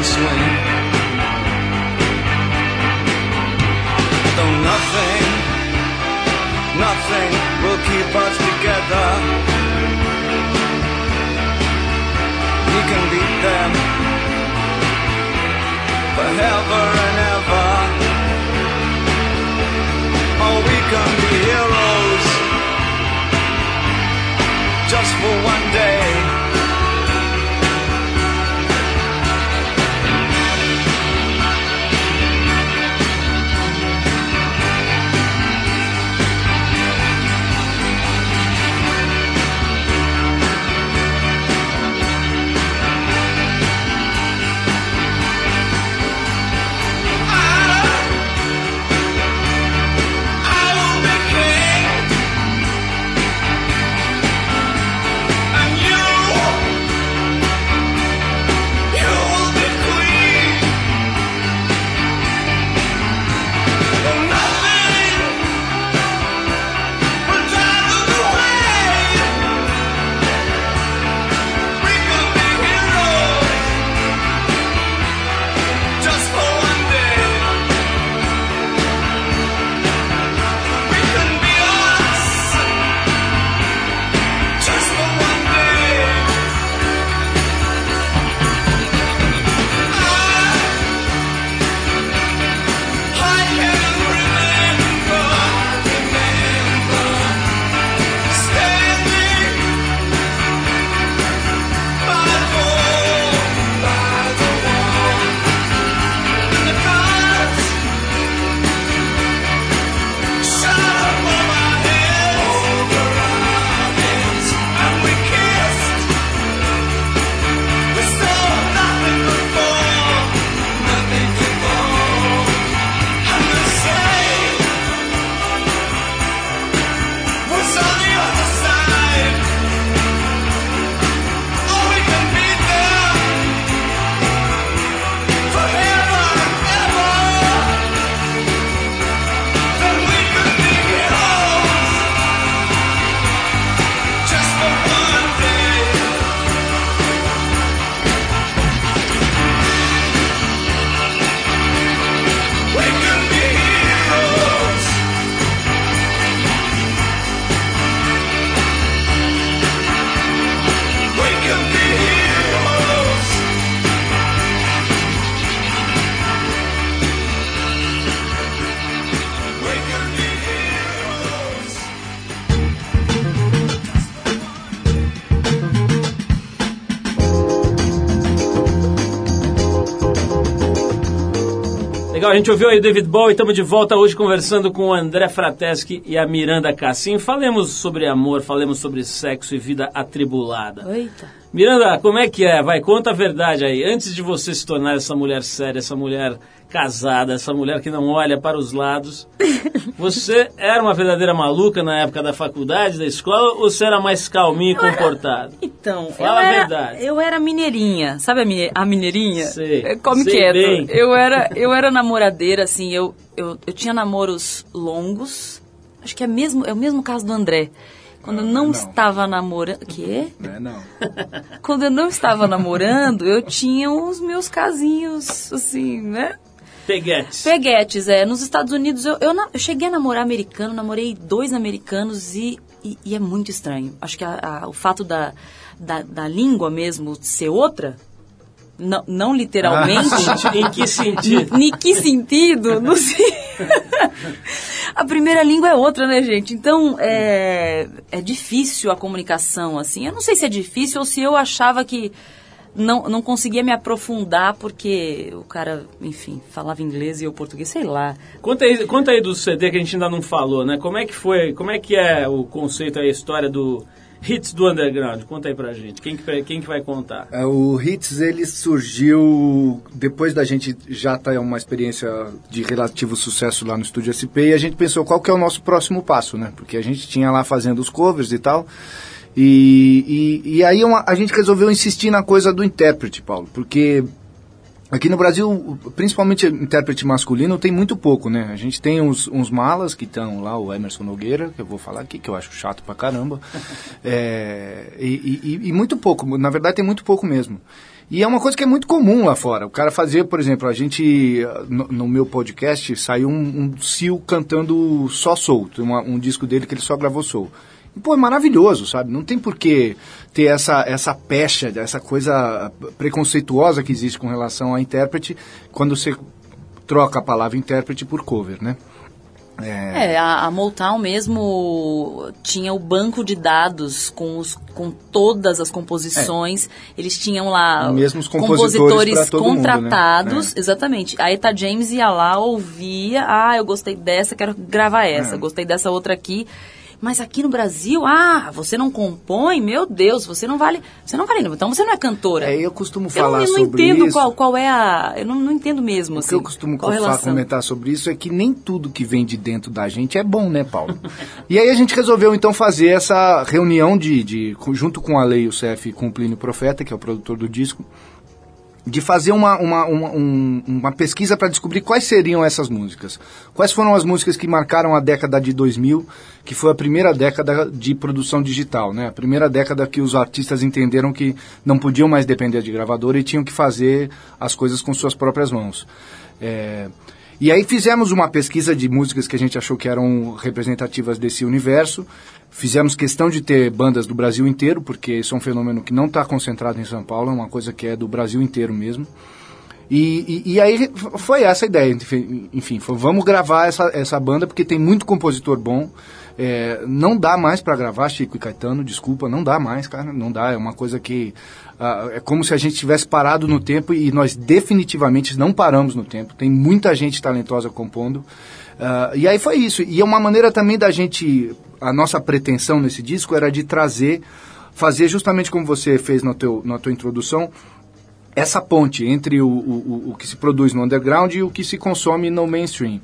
Can swim. Though nothing, nothing will keep us together. We can beat them forever and ever. Oh, we can be heroes just for one day. Gente ouviu aí o David Bowie, estamos de volta hoje conversando com o André Frateschi e a Miranda Cassim. Falemos sobre amor, falemos sobre sexo e vida atribulada. Eita. Miranda, como é que é? Vai, conta a verdade aí. Antes de você se tornar essa mulher séria, essa mulher casada, essa mulher que não olha para os lados, (laughs) você era uma verdadeira maluca na época da faculdade, da escola, ou você era mais calminho e comportado? Então, Fala eu a era, verdade. eu era mineirinha. Sabe a, mine- a mineirinha? Sei, É, Come sei quieto. bem. Eu era, eu era namoradeira, assim, eu, eu, eu tinha namoros longos. Acho que é, mesmo, é o mesmo caso do André. Quando eu não, não. estava namorando... Quê? Não é não. (laughs) Quando eu não estava namorando, eu tinha os meus casinhos, assim, né? Peguetes. Peguetes, é. Nos Estados Unidos, eu, eu, eu cheguei a namorar americano, namorei dois americanos e, e, e é muito estranho. Acho que a- a- o fato da, da, da língua mesmo ser outra, não, não literalmente. (laughs) em que sentido? Em que sentido? Não sei. (laughs) a primeira língua é outra, né, gente? Então, é, é difícil a comunicação, assim. Eu não sei se é difícil ou se eu achava que não, não conseguia me aprofundar porque o cara, enfim, falava inglês e eu português, sei lá. Conta aí, conta aí do CD que a gente ainda não falou, né? Como é que foi, como é que é o conceito, a história do Hits do Underground? Conta aí pra gente. Quem que, quem que vai contar? É, O Hits ele surgiu depois da gente já ter uma experiência de relativo sucesso lá no Estúdio SP e a gente pensou qual que é o nosso próximo passo, né? Porque a gente tinha lá fazendo os covers e tal. E, e, e aí uma- a gente resolveu insistir na coisa do intérprete, Paulo, porque Aqui no Brasil, principalmente intérprete masculino, tem muito pouco, né? A gente tem uns, uns malas que estão lá, o Emerson Nogueira, que eu vou falar aqui, que eu acho chato pra caramba. (laughs) É, e, e- e muito pouco, na verdade tem muito pouco mesmo. E é uma coisa que é muito comum lá fora. O cara fazia, por exemplo, a gente, no, no meu podcast, saiu um, um Sil cantando só soul. Tem uma- um disco dele que ele só gravou. E, pô, é maravilhoso, sabe? Não tem por que ter essa, essa pecha, essa coisa preconceituosa que existe com relação a intérprete quando você troca a palavra intérprete por cover, né? É, a, a Motown mesmo tinha o banco de dados com, os, com todas as composições. Eles tinham lá Mesmo os compositores pra todo mundo, né? contratados. É. Exatamente. A Eta James ia lá, ouvia. Ah, eu gostei dessa, quero gravar essa. É. Gostei dessa outra aqui. Mas aqui no Brasil, ah, você não compõe? Meu Deus, você não vale. Você não vale. Então você não é cantora. É, eu costumo falar não, eu não sobre entendo isso. qual, qual é a. Eu não, não entendo mesmo. O assim, que eu costumo qual a fa- relação. comentar sobre isso é que nem tudo que vem de dentro da gente é bom, né, Paulo? e aí a gente resolveu então fazer essa reunião de, de junto com a Lei, o CF com o Plínio Profeta, que é o produtor do disco, de fazer uma, uma, uma, um- uma pesquisa para descobrir quais seriam essas músicas. Quais foram as músicas que marcaram a década de 2000, que foi a primeira década de produção digital, né? A primeira década que os artistas entenderam que não podiam mais depender de gravadora e tinham que fazer as coisas com suas próprias mãos. É, e aí fizemos uma pesquisa de músicas que a gente achou que eram representativas desse universo. Fizemos questão de ter bandas do Brasil inteiro, porque isso é um fenômeno que não está concentrado em São Paulo, é uma coisa que é do Brasil inteiro mesmo. E, e, e aí foi essa a ideia, enfim, enfim, foi, vamos gravar essa, essa banda porque tem muito compositor bom. É, não dá mais para gravar Chico e Caetano, desculpa, não dá mais, cara, não dá. É uma coisa que ah, é como se a gente tivesse parado no tempo e nós definitivamente não paramos no tempo. Tem muita gente talentosa compondo. Ah, e aí foi isso. E é uma maneira também da gente. A nossa pretensão nesse disco era de trazer, fazer justamente como você fez no teu, na tua introdução, essa ponte entre o, o, o- que se produz no underground e o que se consome no mainstream.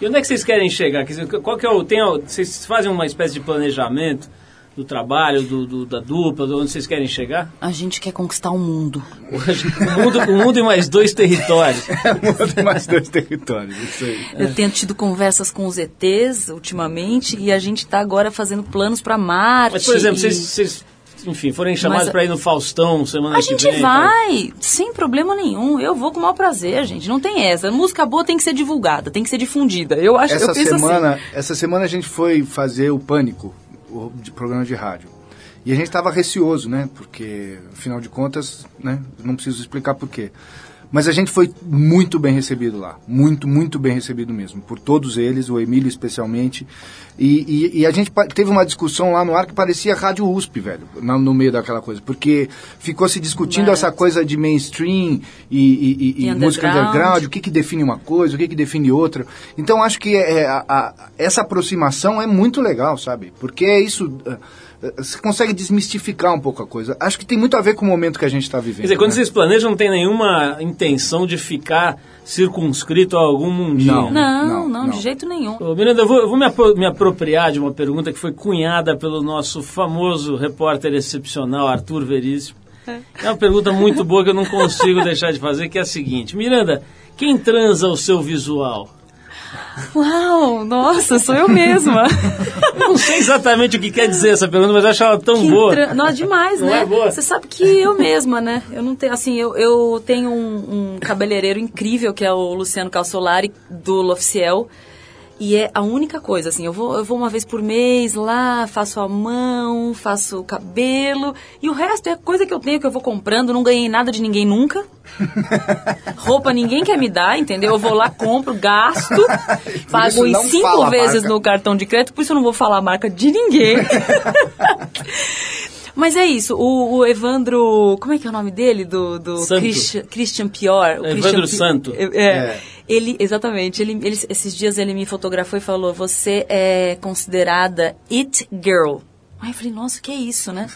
E onde é que vocês querem chegar? Qual que é o, tem, vocês fazem uma espécie de planejamento do trabalho, do, do- da dupla, de onde vocês querem chegar? A gente quer conquistar o mundo. O mundo, o mundo em mais dois territórios. (laughs) Muda mais dois territórios, isso aí. Eu tenho tido conversas com os ETs ultimamente e a gente está agora fazendo planos para Marte. Mas, por exemplo, e- vocês, vocês, enfim, forem chamados para ir no Faustão semana A que gente vem. tá? vai, sem problema nenhum. Eu vou com o maior prazer, gente. Não tem essa. Música boa tem que ser divulgada, tem que ser difundida. Eu acho, eu Essa penso semana, assim. essa semana a gente foi fazer o Pânico, o programa de rádio. E a gente estava receoso, né? Porque, afinal de contas, né? Não preciso explicar por quê. Mas a gente foi muito bem recebido lá. Muito, muito bem recebido mesmo. Por todos eles, o Emílio especialmente. E, e- e a gente teve uma discussão lá no ar que parecia Rádio USP, velho, na- no meio daquela coisa. Porque ficou se discutindo Barato. essa coisa de mainstream e, e- e música underground. underground, o que, que define uma coisa, o que, que define outra. Então acho que é, a- a- essa aproximação é muito legal, sabe? Porque é isso. eh, Você consegue desmistificar um pouco a coisa. Acho que tem muito a ver com o momento que a gente está vivendo. Quer dizer, quando né? vocês planejam, não tem nenhuma intenção de ficar circunscrito a algum mundinho. Não. Não, Não, não, não. de jeito nenhum. Ô, Miranda, eu vou, eu vou me, apro- me apropriar de uma pergunta que foi cunhada pelo nosso famoso repórter excepcional, Arthur Veríssimo. É uma pergunta muito boa que eu não consigo deixar de fazer, que é a seguinte. Miranda, quem transa o seu visual? Uau, nossa, sou eu mesma. (laughs) Eu não sei exatamente o que quer dizer essa pergunta, mas eu acho ela tão Que boa. tra- Nossa, demais, Não né? é boa? Você sabe que eu mesma, né? Eu não tenho, assim, eu, eu tenho um, um cabeleireiro incrível, que é o Luciano Calsolari, do L'Officiel. E é a única coisa, assim, eu vou, eu vou uma vez por mês lá, faço a mão, faço o cabelo, e o resto é coisa que eu tenho, que eu vou comprando, não ganhei nada de ninguém nunca. (laughs) Roupa ninguém quer me dar, entendeu? Eu vou lá, compro, gasto, (laughs) pago em cinco vezes no cartão de crédito, por isso eu não vou falar a marca de ninguém. (laughs) Mas é isso, o, o Evandro. Como é que é o nome dele? Do, do Santo. Christian, Christian Pior. o Evandro Christian Pi- Santo. É, É. Ele, exatamente. Ele, ele- esses dias ele me fotografou e falou: Você é considerada It Girl. Aí eu falei: Nossa, o que é isso, né?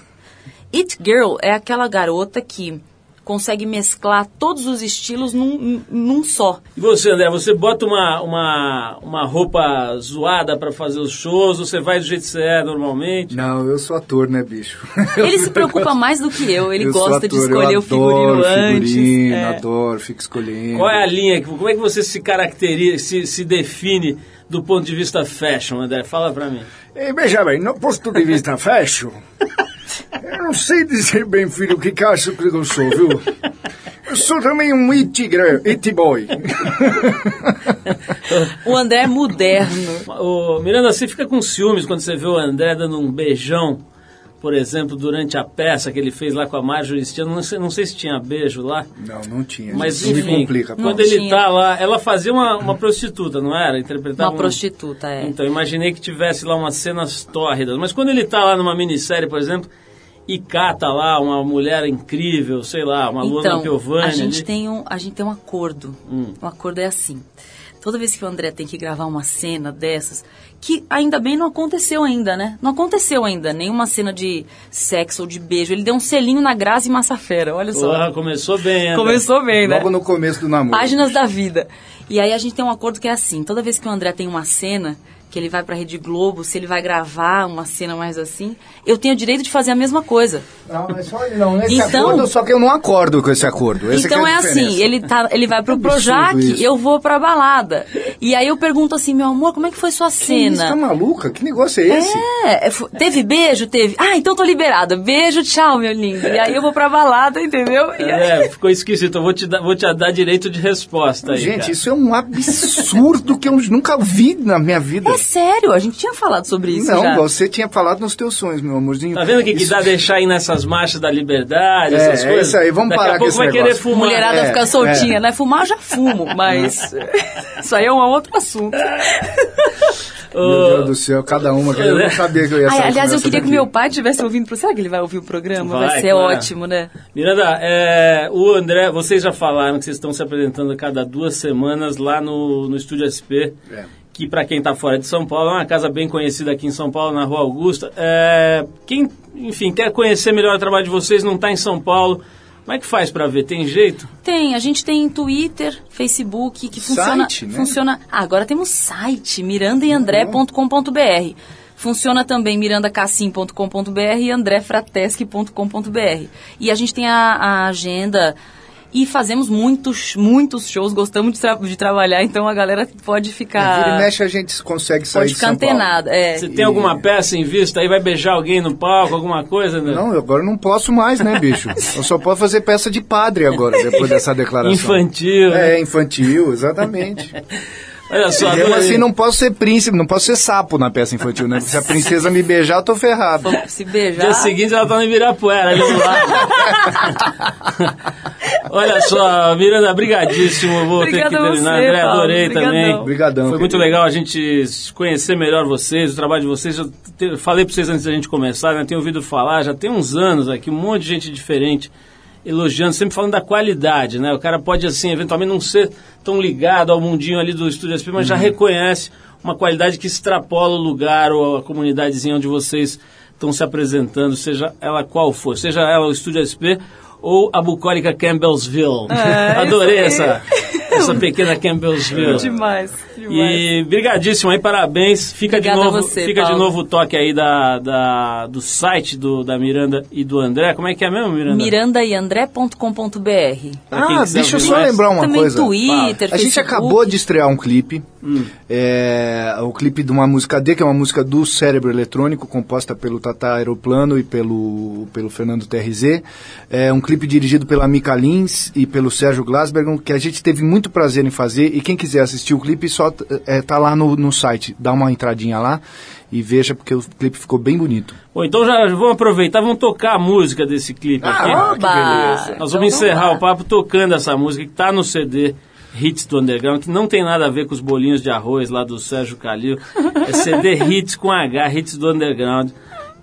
It Girl é aquela garota que consegue mesclar todos os estilos num, num só. E você, André, você bota uma, uma, uma roupa zoada pra fazer os shows, ou você vai do jeito que você é normalmente? Não, eu sou ator, né, bicho? (laughs) Ele se preocupa mais do que eu. Ele Eu gosta de escolher eu o figurino adoro antes. Figurino, É. adoro, fico escolhendo. Qual é a linha, que- como é que você se caracteriza, se, se define do ponto de vista fashion, André? Fala pra mim. Eh, veja bem, no ponto de vista (laughs) fashion, eu não sei dizer bem, filho, o que que acho que eu sou, viu? Eu sou também um it, girl, it boy. (laughs) O André é moderno. Ô, Miranda, você fica com ciúmes quando você vê o André dando um beijão, por exemplo, durante a peça que ele fez lá com a Marjorie Stiano. Não sei, não sei se tinha beijo lá, Não, não tinha. mas isso me enfim, complica. quando ele tinha. tá lá, ela fazia uma, uma prostituta, não era? Interpretava Uma um- prostituta, é. Então, imaginei que tivesse lá umas cenas tórridas. Mas quando ele tá lá numa minissérie, por exemplo, e cata lá uma mulher incrível, sei lá, uma Luana Então, Piovani. a gente, ali. tem um, a gente tem um acordo. Hum. O acordo é assim. Toda vez que o André tem que gravar uma cena dessas, que ainda bem não aconteceu ainda, né? Não aconteceu ainda nenhuma cena de sexo ou de beijo. Ele deu um selinho na Grazi Massafera, olha só. Porra, começou bem, André. Começou bem, né? Logo no começo do namoro. Páginas da vida. E aí a gente tem um acordo que é assim, toda vez que o André tem uma cena, que ele vai pra Rede Globo, se ele vai gravar uma cena mais assim, eu tenho o direito de fazer a mesma coisa. Não, mas só, não, nesse Então- acordo, só que eu não acordo com esse acordo. Essa então que é, a assim, ele, tá, ele vai pro Projac, isso. eu vou pra balada. E aí eu pergunto assim, meu amor, como é que foi sua Que isso, tá cena? maluca? Que negócio é esse? É, é, teve beijo? Teve. Ah, então tô liberada. Beijo, tchau, meu lindo. E aí eu vou pra balada, entendeu? E aí- É, ficou esquisito. Eu vou te dar, vou te dar direito de resposta aí. Gente, cara. isso é um absurdo que eu nunca vi na minha vida. É sério, a gente tinha falado sobre isso não, já. você tinha falado nos teus sonhos, meu amorzinho. Tá vendo o que, que Isso- dá deixar ir nessas marchas da liberdade, É, essas é coisas? isso aí, vamos Daqui parar a com pouco esse vai querer fumar. Mulherada É, ficar soltinha, é. né? Fumar eu já fumo, mas (laughs) isso aí é um outro assunto. Meu Deus do céu, cada uma. que Eu não sabia que eu ia Ai, sair aliás, eu queria que daqui. meu pai estivesse ouvindo. Será que ele vai ouvir o programa? Vai, Vai, ser claro. ótimo, né? Miranda, é, o André, vocês já falaram que vocês estão se apresentando a cada duas semanas lá no, no Estúdio SP. É. Que para quem está fora de São Paulo é uma casa bem conhecida aqui em São Paulo, na Rua Augusta. É, quem, enfim, quer conhecer melhor o trabalho de vocês, não está em São Paulo, como é que faz para ver? Tem jeito? Tem, a gente tem Twitter, Facebook, que funciona. Site, né? funciona ah, agora temos site, mirandaeandré.com.br. Funciona também mirandacassim.com.br e andrefrateschi.com.br. E a gente tem a, a agenda e fazemos muitos, muitos shows, gostamos de, tra- de trabalhar, então a galera pode É, Vira e ficar. mexe, a gente consegue sair pode de ficar São Paulo. antenada. É. Você tem alguma peça em vista aí? Vai beijar alguém no palco, alguma coisa? André? Não, eu agora não posso mais, né, bicho? Eu só posso fazer peça de padre agora, (laughs) depois dessa declaração. Infantil. né? É, infantil, exatamente. (laughs) Olha só, Mesmo adorei. assim, não posso ser príncipe, não posso ser sapo na peça infantil, né? Se a princesa me beijar, eu tô ferrado. Se beijar. Dia seguinte ela tá no Ibirapuera, ali do lado. (laughs) Olha só, Miranda, brigadíssimo. Vou ter que Obrigada terminar. você, André, adorei Obrigadão. também. Obrigadão, Foi muito legal a gente conhecer melhor vocês, o trabalho de vocês. Eu te- falei para vocês antes da gente começar, né? Tenho ouvido falar, já tem uns anos aqui, um monte de gente diferente elogiando, sempre falando da qualidade, né? O cara pode, assim, eventualmente não ser tão ligado ao mundinho ali do Estúdio SP, mas já Uhum. reconhece uma qualidade que extrapola o lugar ou a comunidadezinha onde vocês estão se apresentando, seja ela qual for, seja ela o Estúdio SP ou a bucólica Campbellsville. É, (laughs) Adorei essa, (laughs) essa pequena Campbellsville. Demais, demais. E brigadíssimo aí, parabéns. Fica Obrigada de a novo, você, fica de Paulo. novo o toque aí da, da- do site do, da Miranda e do André. Como é que é mesmo, Miranda? mirandaeandré.com.br Pra quem Ah, deixa eu só mais. lembrar uma Também coisa. Twitter, A gente acabou de estrear um clipe, Hum. é, o clipe de uma música D, que é uma música do Cérebro Eletrônico, composta pelo Tata Aeroplano e pelo, pelo Fernando TRZ. É um clipe dirigido pela Mika Lins e pelo Sérgio Glasberg, que a gente teve muito prazer em fazer. E quem quiser assistir o clipe, só é, tá lá no, no site. Dá uma entradinha lá e veja, porque o clipe ficou bem bonito. Bom, então já vamos aproveitar, vamos tocar a música desse clipe aqui. Ah, que Oba! beleza. Nós Então vamos encerrar lá. o papo tocando essa música que está no CD Hits do Underground, que não tem nada a ver com os bolinhos de arroz lá do Sérgio Calil. É CD Hits com H, Hits do Underground,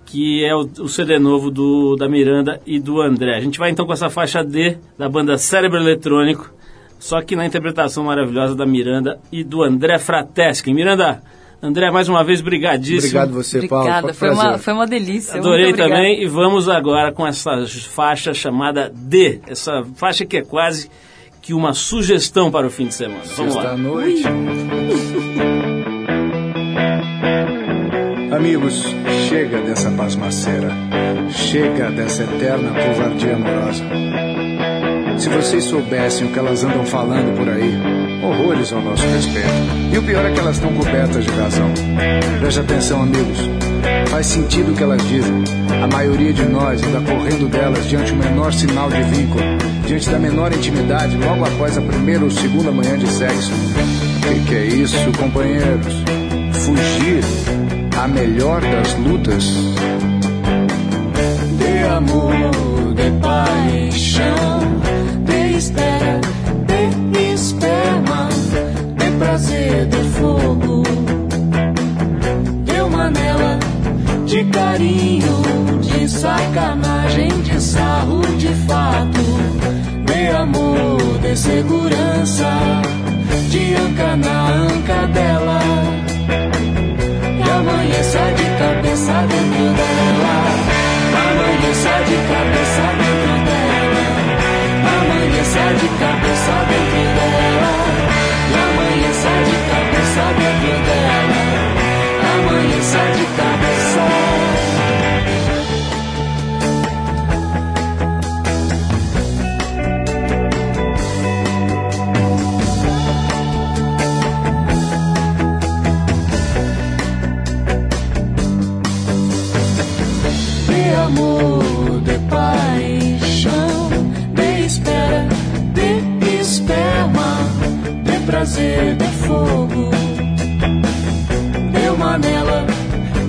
que é o, o CD novo do, da Miranda e do André. A gente vai então com essa faixa D da banda Cérebro Eletrônico, só que na interpretação maravilhosa da Miranda e do André Frateschi. Miranda, André, mais uma vez, brigadíssimo. Obrigado você, Paulo. Obrigada, foi prazer. uma, foi uma delícia. Adorei também e vamos agora com essa faixa chamada D, essa faixa que é quase que uma sugestão para o fim de semana. Vamos Sexta lá. noite. Amigos, chega dessa pasmaceira. Chega dessa eterna covardia amorosa. Se vocês soubessem o que elas andam falando por aí, horrores ao nosso respeito. E o pior é que elas estão cobertas de razão. Preste atenção, amigos. Faz sentido o que elas dizem. A maioria de nós anda correndo delas diante do menor sinal de vínculo, diante da menor intimidade, logo após a primeira ou segunda manhã de sexo. Que que é isso, companheiros? Fugir a melhor das lutas. De amor, de paixão, espera, de esperma, de prazer, de fogo, de uma nela, de carinho, de sacanagem, de sarro, de fato, de amor, de segurança, de anca de fogo, de uma nela,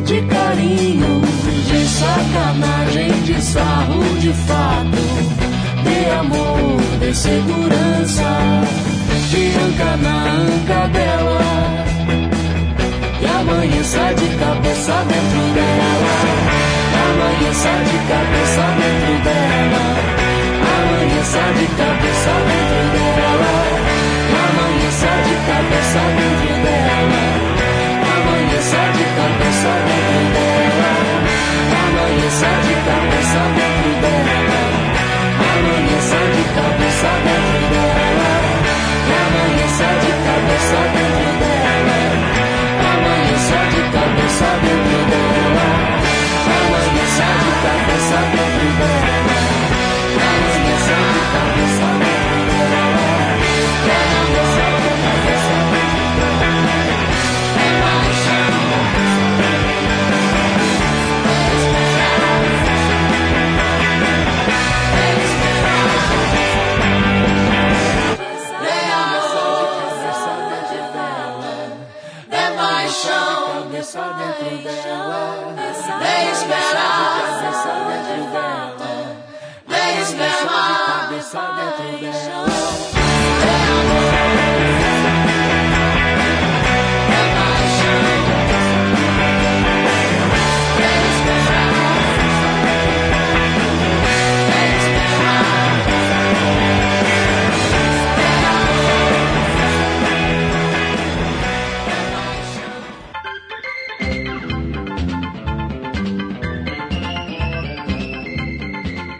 de carinho, de sacanagem, de sarro, de fato, de amor, de segurança, de anca na anca dela. E amanheça de cabeça dentro dela. Amanheça de cabeça dentro dela. Amanheça de cabeça dentro dela. Cabeça dentro dela. Amanheça de cabeça dentro dela. Amanheça de cabeça dentro dela. Amanheça de cabeça dentro dela. Amanheça de cabeça dentro dela. Amanheça de cabeça dentro dela. Amanheça de cabeça dentro dela.